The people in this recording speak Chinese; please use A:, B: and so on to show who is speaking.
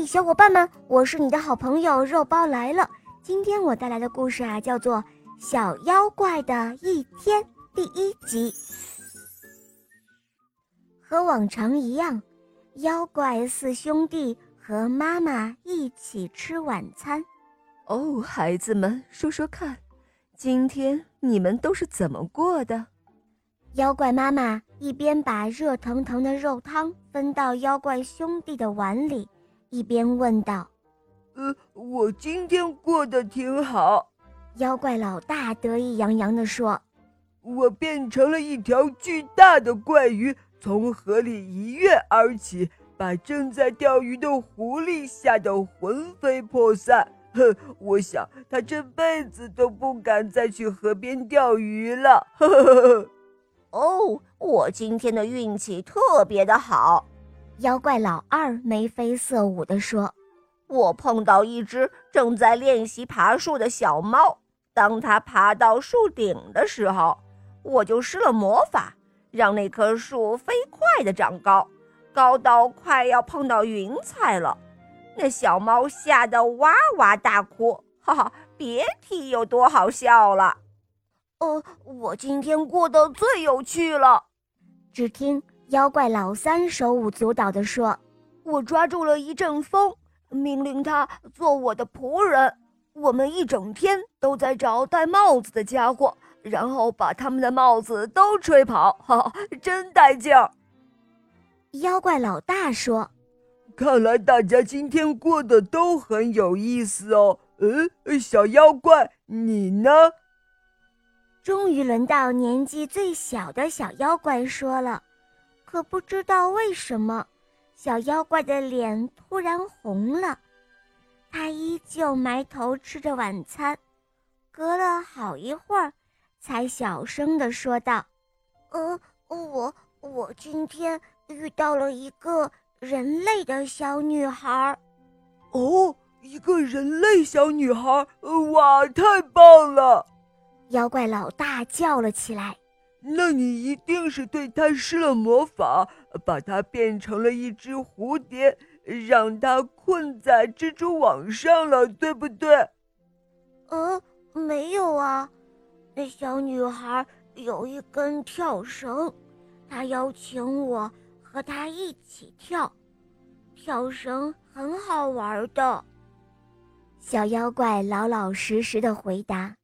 A: 嘿，小伙伴们，我是你的好朋友肉包来了。今天我带来的故事啊，叫做《小妖怪的一天》第一集。和往常一样，妖怪四兄弟和妈妈一起吃晚餐。
B: 哦，孩子们，说说看，今天你们都是怎么过的？
A: 妖怪妈妈一边把热腾腾的肉汤分到妖怪兄弟的碗里，一边问道：“
C: 呃，我今天过得挺好。”
A: 妖怪老大得意洋洋地说：“
C: 我变成了一条巨大的怪鱼，从河里一跃而起，把正在钓鱼的狐狸吓得魂飞魄散。哼，我想他这辈子都不敢再去河边钓鱼了。”呵呵呵。
D: 哦，我今天的运气特别的好，
A: 妖怪老二眉飞色舞地说：“
D: 我碰到一只正在练习爬树的小猫，当它爬到树顶的时候，我就施了魔法，让那棵树飞快地长高，高到快要碰到云彩了。那小猫吓得哇哇大哭，哈哈，别提有多好笑了。”
E: 哦，我今天过得最有趣了。
A: 只听妖怪老三手舞足蹈地说：“
E: 我抓住了一阵风，命令他做我的仆人。我们一整天都在找戴帽子的家伙，然后把他们的帽子都吹跑，哈哈，真带劲儿。”
A: 妖怪老大说：“
C: 看来大家今天过得都很有意思哦。嗯，小妖怪，你呢？”
A: 终于轮到年纪最小的小妖怪说了，可不知道为什么，小妖怪的脸突然红了。他依旧埋头吃着晚餐，隔了好一会儿，才小声地说道：“
E: 呃，我我今天遇到了一个人类的小女孩。”“
C: 哦，一个人类小女孩，哇，太棒了！”
A: 妖怪老大叫了起来：“
C: 那你一定是对他施了魔法，把他变成了一只蝴蝶，让他困在蜘蛛网上了，对不对？”“
E: 嗯，没有啊，那小女孩有一根跳绳，她邀请我和她一起跳，跳绳很好玩的。”
A: 小妖怪老老实实的回答。